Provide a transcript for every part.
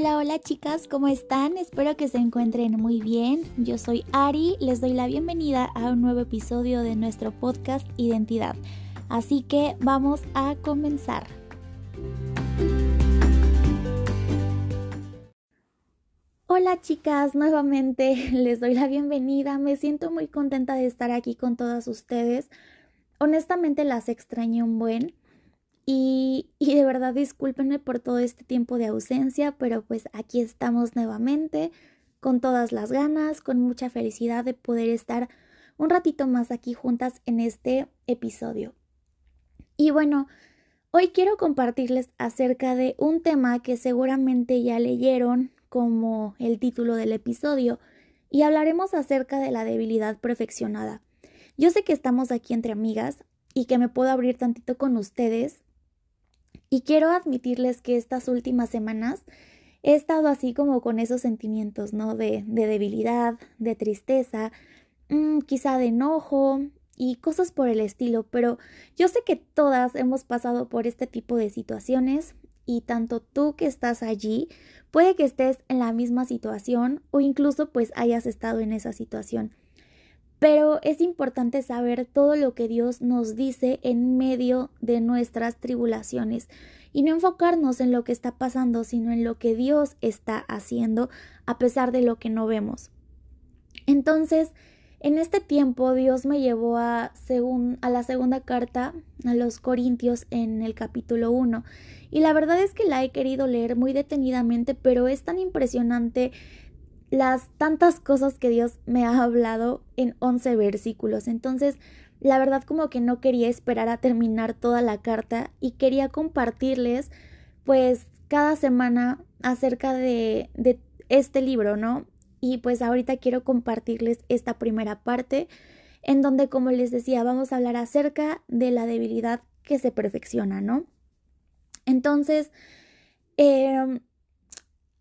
Hola, hola chicas, ¿cómo están? Espero que se encuentren muy bien. Yo soy Ari, les doy la bienvenida a un nuevo episodio de nuestro podcast Identidad. Así que vamos a comenzar. Hola chicas, nuevamente les doy la bienvenida. Me siento muy contenta de estar aquí con todas ustedes. Honestamente las extrañé un buen. Y, de verdad discúlpenme por todo este tiempo de ausencia, pero pues aquí estamos nuevamente con todas las ganas, con mucha felicidad de poder estar un ratito más aquí juntas en este episodio. Y bueno, hoy quiero compartirles acerca de un tema que seguramente ya leyeron como el título del episodio y hablaremos acerca de la debilidad perfeccionada. Yo sé que estamos aquí entre amigas y que me puedo abrir tantito con ustedes y quiero admitirles que estas últimas semanas he estado así como con esos sentimientos, ¿no? De, de debilidad, de tristeza, mm, quizá de enojo y cosas por el estilo, pero yo sé que todas hemos pasado por este tipo de situaciones y tanto tú que estás allí, puede que estés en la misma situación o incluso pues hayas estado en esa situación. Pero es importante saber todo lo que Dios nos dice en medio de nuestras tribulaciones y no enfocarnos en lo que está pasando, sino en lo que Dios está haciendo a pesar de lo que no vemos. Entonces, en este tiempo Dios me llevó a, la segunda carta a los Corintios en el capítulo 1 y la verdad es que la he querido leer muy detenidamente, pero es tan impresionante las tantas cosas que Dios me ha hablado en 11 versículos. Entonces, la verdad como que no quería esperar a terminar toda la carta y quería compartirles pues cada semana acerca de, de este libro, ¿no? Y pues ahorita quiero compartirles esta primera parte en donde, como les decía, vamos a hablar acerca de la debilidad que se perfecciona, ¿no? Entonces, eh,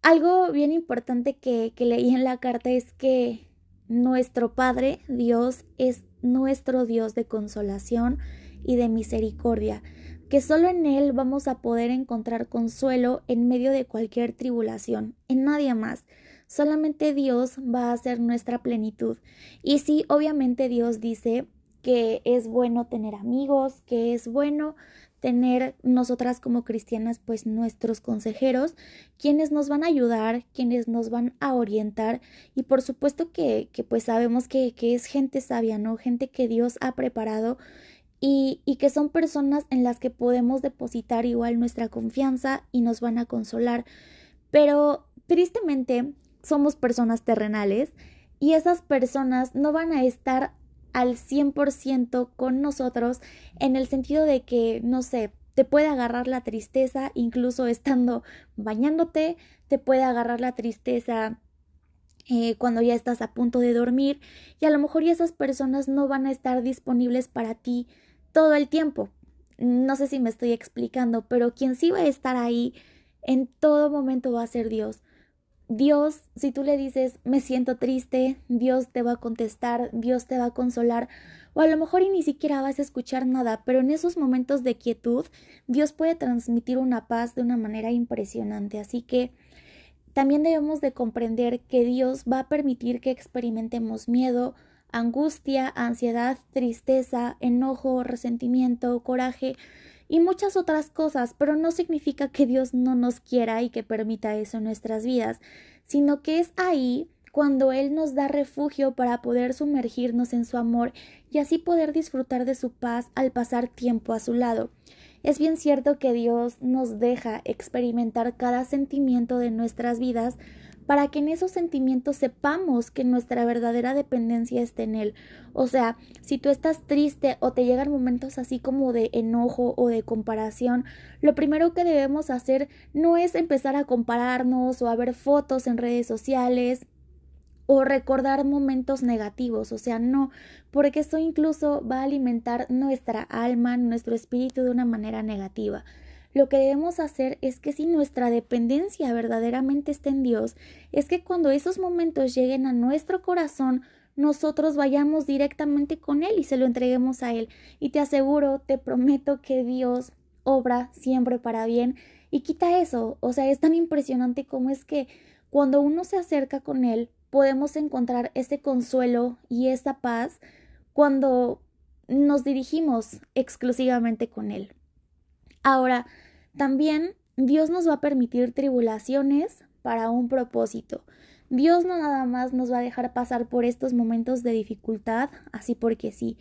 algo bien importante que, leí en la carta es que nuestro Padre, Dios, es nuestro Dios de consolación y de misericordia, que solo en Él vamos a poder encontrar consuelo en medio de cualquier tribulación, en nadie más. Solamente Dios va a ser nuestra plenitud. Y sí, obviamente Dios dice que es bueno tener amigos, que es bueno tener nosotras como cristianas pues nuestros consejeros, quienes nos van a ayudar, quienes nos van a orientar y por supuesto que, que pues sabemos que, que, es gente sabia, ¿no? Gente que Dios ha preparado y, y que son personas en las que podemos depositar igual nuestra confianza y nos van a consolar. Pero tristemente somos personas terrenales y esas personas no van a estar al 100% con nosotros en el sentido de que, no sé, te puede agarrar la tristeza incluso estando bañándote, te puede agarrar la tristeza eh, cuando ya estás a punto de dormir y a lo mejor esas personas no van a estar disponibles para ti todo el tiempo. No sé si me estoy explicando, pero quien sí va a estar ahí en todo momento va a ser Dios. Dios, si tú le dices me siento triste, Dios te va a contestar, Dios te va a consolar, o a lo mejor y ni siquiera vas a escuchar nada, pero en esos momentos de quietud, Dios puede transmitir una paz de una manera impresionante. Así que también debemos de comprender que Dios va a permitir que experimentemos miedo, angustia, ansiedad, tristeza, enojo, resentimiento, coraje, y muchas otras cosas, pero no significa que Dios no nos quiera y que permita eso en nuestras vidas, sino que es ahí cuando Él nos da refugio para poder sumergirnos en su amor y así poder disfrutar de su paz al pasar tiempo a su lado. Es bien cierto que Dios nos deja experimentar cada sentimiento de nuestras vidas para que en esos sentimientos sepamos que nuestra verdadera dependencia está en Él. O sea, si tú estás triste o te llegan momentos así como de enojo o de comparación, lo primero que debemos hacer no es empezar a compararnos o a ver fotos en redes sociales o recordar momentos negativos, o sea, no, porque eso incluso va a alimentar nuestra alma, nuestro espíritu de una manera negativa. Lo que debemos hacer es que si nuestra dependencia verdaderamente está en Dios, es que cuando esos momentos lleguen a nuestro corazón, nosotros vayamos directamente con Él y se lo entreguemos a Él. Y te aseguro, te prometo que Dios obra siempre para bien Y quita eso, o sea, es tan impresionante como es que cuando uno se acerca con Él, podemos encontrar ese consuelo y esa paz cuando nos dirigimos exclusivamente con Él. Ahora, también Dios nos va a permitir tribulaciones para un propósito. Dios no nada más nos va a dejar pasar por estos momentos de dificultad, así porque sí.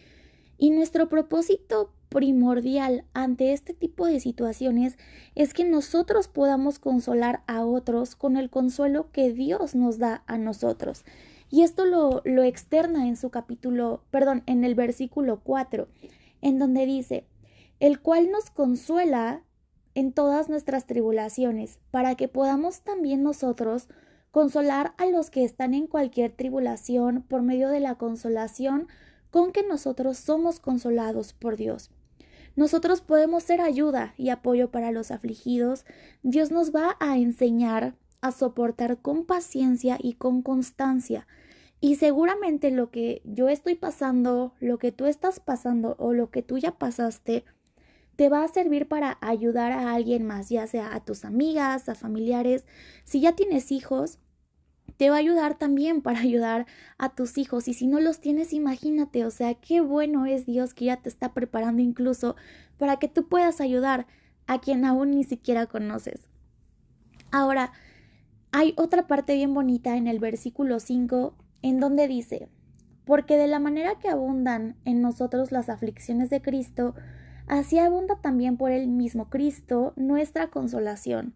Y nuestro propósito primordial ante este tipo de situaciones es que nosotros podamos consolar a otros con el consuelo que Dios nos da a nosotros. Y esto lo, lo externa en su capítulo, perdón, en el versículo 4, en donde dice, el cual nos consuela en todas nuestras tribulaciones, para que podamos también nosotros consolar a los que están en cualquier tribulación por medio de la consolación con que nosotros somos consolados por Dios. Nosotros podemos ser ayuda y apoyo para los afligidos. Dios nos va a enseñar a soportar con paciencia y con constancia. Y seguramente lo que yo estoy pasando, lo que tú estás pasando o lo que tú ya pasaste, te va a servir para ayudar a alguien más, ya sea a tus amigas, a familiares. Si ya tienes hijos, te va a ayudar también para ayudar a tus hijos. Y si no los tienes, imagínate, o sea, qué bueno es Dios que ya te está preparando incluso para que tú puedas ayudar a quien aún ni siquiera conoces. Ahora, hay otra parte bien bonita en el versículo 5 en donde dice, porque de la manera que abundan en nosotros las aflicciones de Cristo, así abunda también por el mismo Cristo nuestra consolación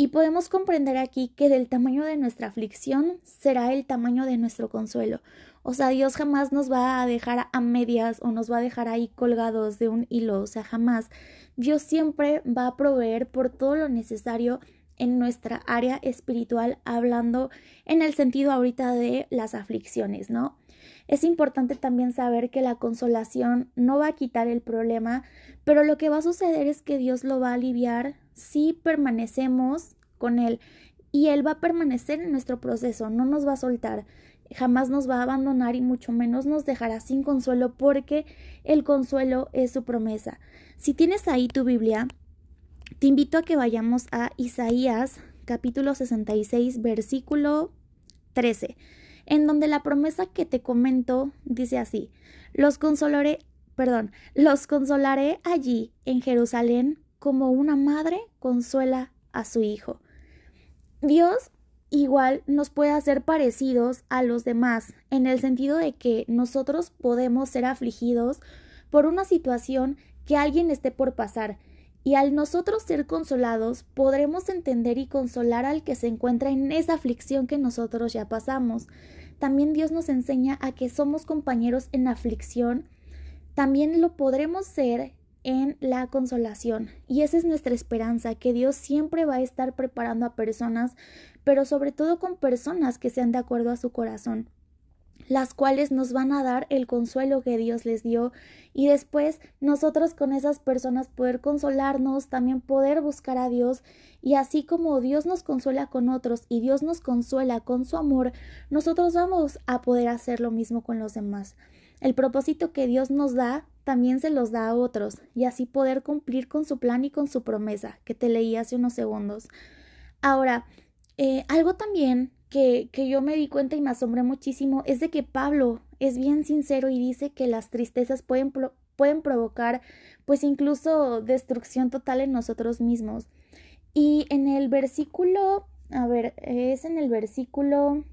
y podemos comprender aquí que del tamaño de nuestra aflicción será el tamaño de nuestro consuelo. O sea, Dios jamás nos va a dejar a medias o nos va a dejar ahí colgados de un hilo. O sea, jamás. Dios siempre va a proveer por todo lo necesario en nuestra área espiritual, hablando en el sentido ahorita de las aflicciones, ¿no? Es importante también saber que la consolación no va a quitar el problema, pero lo que va a suceder es que Dios lo va a aliviar si permanecemos con Él y Él va a permanecer en nuestro proceso, no nos va a soltar, jamás nos va a abandonar y mucho menos nos dejará sin consuelo porque el consuelo es su promesa. Si tienes ahí tu Biblia, te invito a que vayamos a Isaías capítulo 66 versículo 13, en donde la promesa que te comento dice así, los consolaré, perdón, los consolaré allí en Jerusalén como una madre consuela a su hijo. Dios igual nos puede hacer parecidos a los demás, en el sentido de que nosotros podemos ser afligidos por una situación que alguien esté por pasar, y al nosotros ser consolados podremos entender y consolar al que se encuentra en esa aflicción que nosotros ya pasamos. También Dios nos enseña a que somos compañeros en aflicción, también lo podremos ser en la consolación. Y esa es nuestra esperanza, que Dios siempre va a estar preparando a personas, pero sobre todo con personas que sean de acuerdo a su corazón las cuales nos van a dar el consuelo que Dios les dio y después nosotros con esas personas poder consolarnos, también poder buscar a Dios y así como Dios nos consuela con otros y Dios nos consuela con su amor, nosotros vamos a poder hacer lo mismo con los demás. El propósito que Dios nos da también se los da a otros y así poder cumplir con su plan y con su promesa que te leí hace unos segundos. Ahora, eh, algo también que, yo me di cuenta y me asombré muchísimo es de que Pablo es bien sincero y dice que las tristezas pueden, pueden provocar pues incluso destrucción total en nosotros mismos. Y en el versículo, a ver, es en el versículo,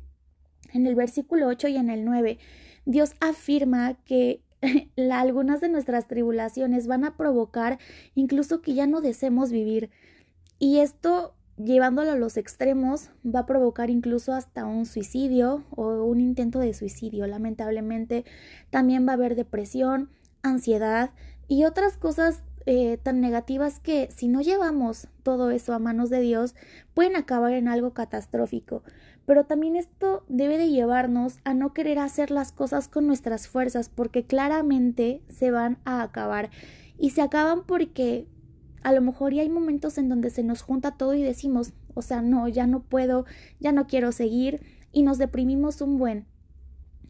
en el versículo 8 y en el 9, Dios afirma que algunas de nuestras tribulaciones van a provocar incluso que ya no deseemos vivir. Y esto, llevándolo a los extremos, va a provocar incluso hasta un suicidio o un intento de suicidio. Lamentablemente, también va a haber depresión, ansiedad y otras cosas eh, tan negativas que si no llevamos todo eso a manos de Dios, pueden acabar en algo catastrófico. Pero también esto debe de llevarnos a no querer hacer las cosas con nuestras fuerzas, porque claramente se van a acabar. Y se acaban porque a lo mejor ya hay momentos en donde se nos junta todo y decimos, o sea, no, ya no puedo, ya no quiero seguir, y nos deprimimos un buen.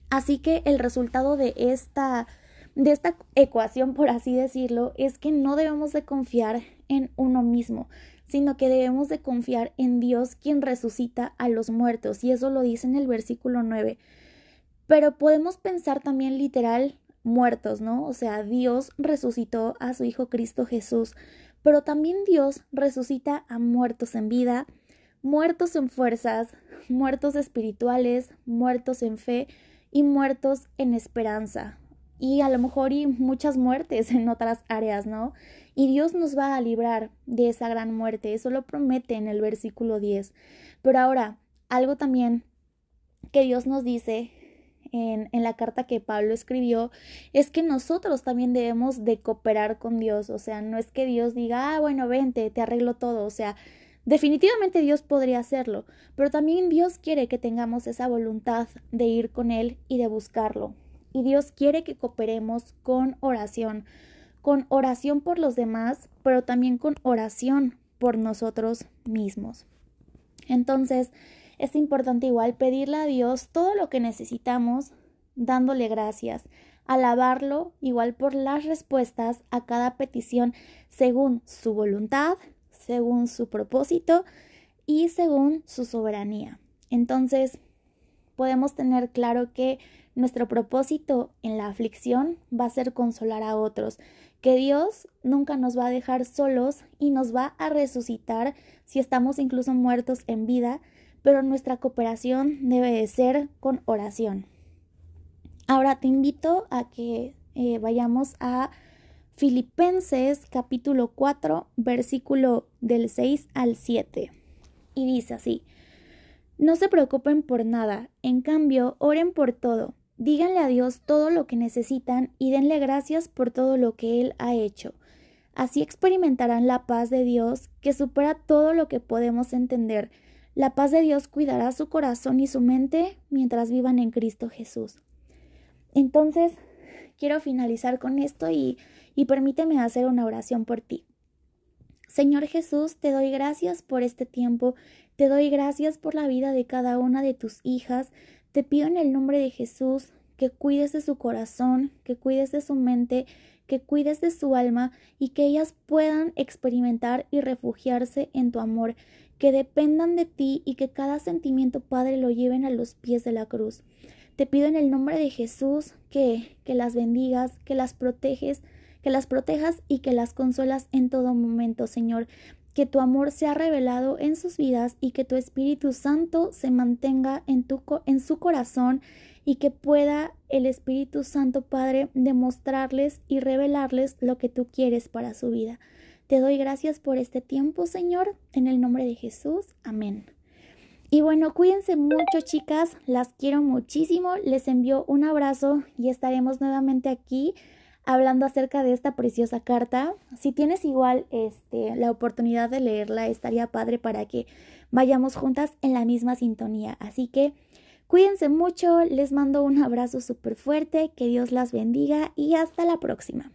Así que el resultado de esta de esta ecuación, por así decirlo, es que no debemos de confiar en uno mismo, sino que debemos de confiar en Dios quien resucita a los muertos, y eso lo dice en el versículo 9. Pero podemos pensar también literal muertos, ¿no? O sea, Dios resucitó a su Hijo Cristo Jesús, pero también Dios resucita a muertos en vida, muertos en fuerzas, muertos espirituales, muertos en fe y muertos en esperanza y a lo mejor y muchas muertes en otras áreas, ¿no? Y Dios nos va a librar de esa gran muerte, eso lo promete en el versículo 10. Pero ahora, algo también que Dios nos dice en, la carta que Pablo escribió es que nosotros también debemos de cooperar con Dios, o sea, no es que Dios diga, ah, bueno, vente, te arreglo todo, o sea, definitivamente Dios podría hacerlo, pero también Dios quiere que tengamos esa voluntad de ir con Él y de buscarlo. Y Dios quiere que cooperemos con oración, con oración por los demás, pero también con oración por nosotros mismos. Entonces, es importante igual pedirle a Dios todo lo que necesitamos, dándole gracias, alabarlo igual por las respuestas a cada petición según su voluntad, según su propósito y según su soberanía. Entonces, podemos tener claro que nuestro propósito en la aflicción va a ser consolar a otros, que Dios nunca nos va a dejar solos y nos va a resucitar si estamos incluso muertos en vida, pero nuestra cooperación debe de ser con oración. Ahora te invito a que eh, vayamos a Filipenses capítulo 4, versículo del 6 al 7. Y dice así, no se preocupen por nada, en cambio, oren por todo Díganle a Dios todo lo que necesitan y denle gracias por todo lo que Él ha hecho. Así experimentarán la paz de Dios que supera todo lo que podemos entender. La paz de Dios cuidará su corazón y su mente mientras vivan en Cristo Jesús. Entonces, quiero finalizar con esto y, y permíteme hacer una oración por ti. Señor Jesús, te doy gracias por este tiempo, te doy gracias por la vida de cada una de tus hijas, te pido en el nombre de Jesús que cuides de su corazón, que cuides de su mente, que cuides de su alma y que ellas puedan experimentar y refugiarse en tu amor, que dependan de ti y que cada sentimiento, Padre, lo lleven a los pies de la cruz. Te pido en el nombre de Jesús que, que las bendigas, que las proteges, que las protejas y que las consuelas en todo momento, Señor que tu amor sea revelado en sus vidas y que tu Espíritu Santo se mantenga en, tu, en su corazón y que pueda el Espíritu Santo Padre demostrarles y revelarles lo que tú quieres para su vida. Te doy gracias por este tiempo, Señor, en el nombre de Jesús. Amén. Y bueno, cuídense mucho, chicas, las quiero muchísimo, les envío un abrazo y estaremos nuevamente aquí hablando acerca de esta preciosa carta. Si tienes igual este, la oportunidad de leerla, estaría padre para que vayamos juntas en la misma sintonía. Así que cuídense mucho, les mando un abrazo súper fuerte, que Dios las bendiga y hasta la próxima.